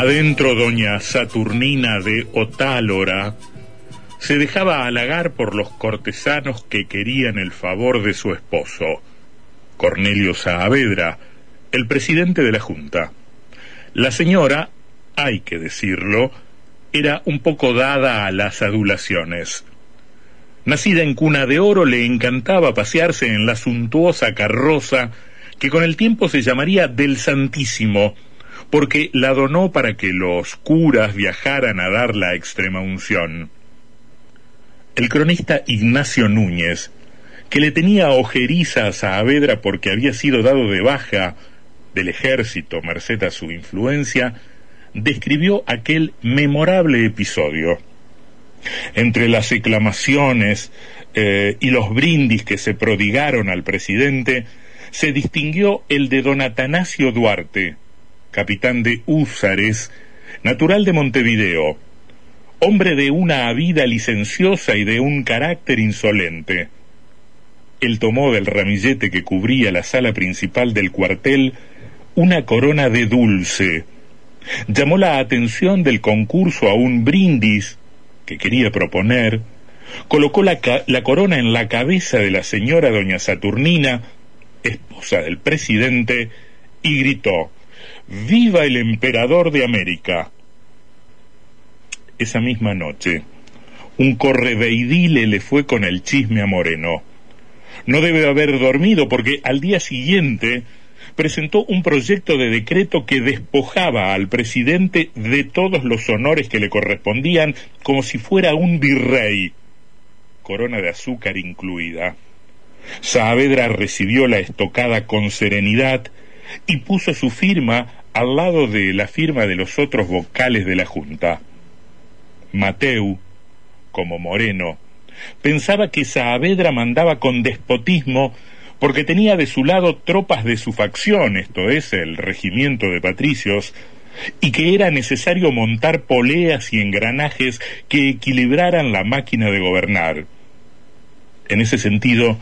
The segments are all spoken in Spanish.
Adentro doña Saturnina de Otálora se dejaba halagar por los cortesanos que querían el favor de su esposo, Cornelio Saavedra, el presidente de la Junta. La señora, hay que decirlo, era un poco dada a las adulaciones. Nacida en cuna de oro, le encantaba pasearse en la suntuosa carroza que con el tiempo se llamaría del Santísimo, porque la donó para que los curas viajaran a dar la extrema unción. El cronista Ignacio Núñez, que le tenía ojeriza a Saavedra porque había sido dado de baja del ejército merced a su influencia, describió aquel memorable episodio. Entre las exclamaciones eh, y los brindis que se prodigaron al presidente, se distinguió el de don Atanasio Duarte, capitán de Húsares, natural de Montevideo, hombre de una vida licenciosa y de un carácter insolente. Él tomó del ramillete que cubría la sala principal del cuartel una corona de dulce. Llamó la atención del concurso a un brindis que quería proponer, colocó la, la corona en la cabeza de la señora doña Saturnina, esposa del presidente, y gritó Viva el emperador de América. Esa misma noche, un correveidile le fue con el chisme a Moreno. No debe haber dormido porque al día siguiente presentó un proyecto de decreto que despojaba al presidente de todos los honores que le correspondían como si fuera un virrey, corona de azúcar incluida. Saavedra recibió la estocada con serenidad y puso su firma al lado de la firma de los otros vocales de la Junta. Mateu, como Moreno, pensaba que Saavedra mandaba con despotismo porque tenía de su lado tropas de su facción, esto es, el regimiento de patricios, y que era necesario montar poleas y engranajes que equilibraran la máquina de gobernar. En ese sentido,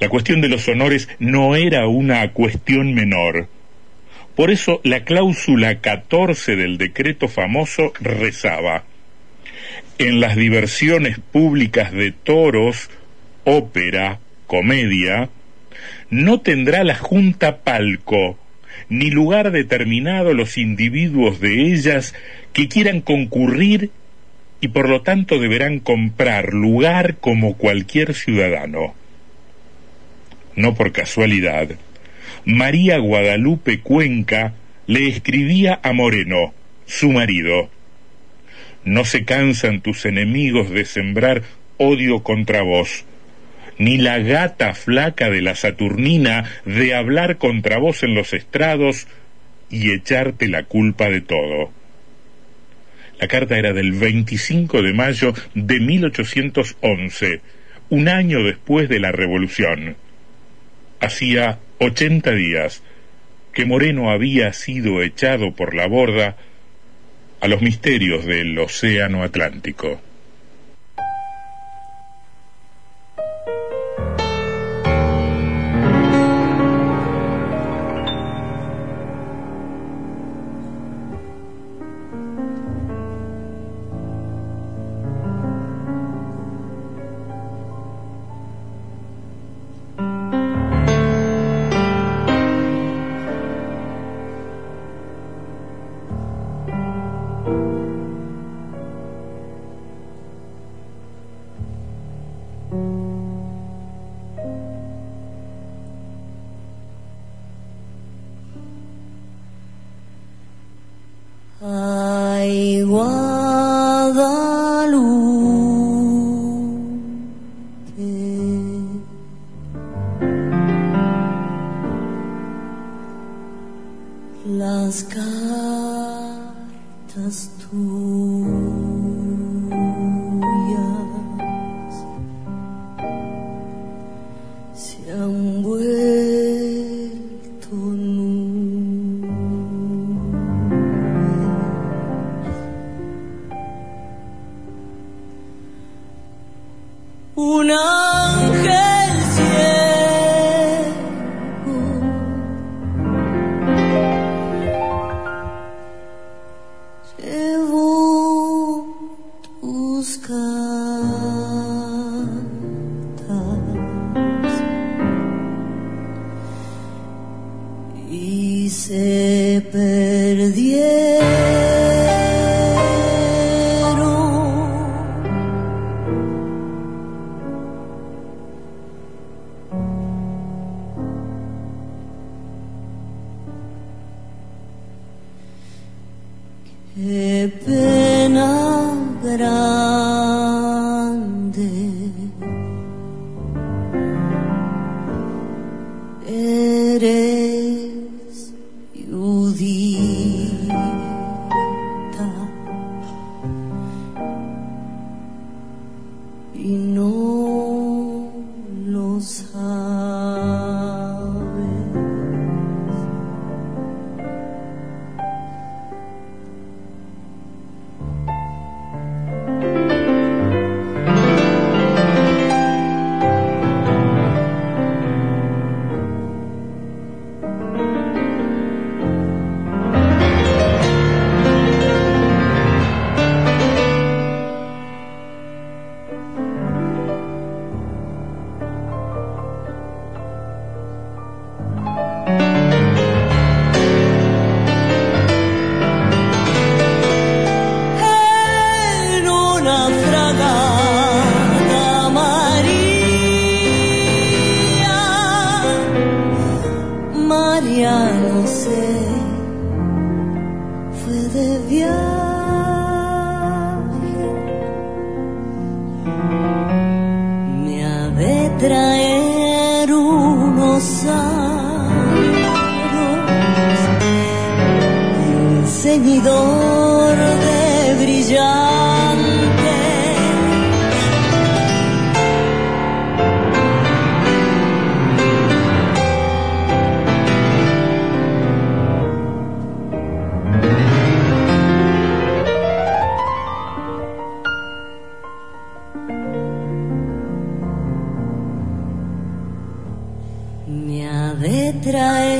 la cuestión de los honores no era una cuestión menor. Por eso la cláusula 14 del decreto famoso rezaba, en las diversiones públicas de toros, ópera, comedia, no tendrá la Junta palco, ni lugar determinado los individuos de ellas que quieran concurrir y por lo tanto deberán comprar lugar como cualquier ciudadano no por casualidad, María Guadalupe Cuenca le escribía a Moreno, su marido, No se cansan tus enemigos de sembrar odio contra vos, ni la gata flaca de la Saturnina de hablar contra vos en los estrados y echarte la culpa de todo. La carta era del 25 de mayo de 1811, un año después de la Revolución. Hacía ochenta días que Moreno había sido echado por la borda a los misterios del Océano Atlántico. Ascoltas tu y se perdieron. Qué pena gran through thee. vestidor de brillante. Me ha de traer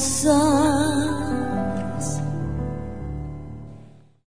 算。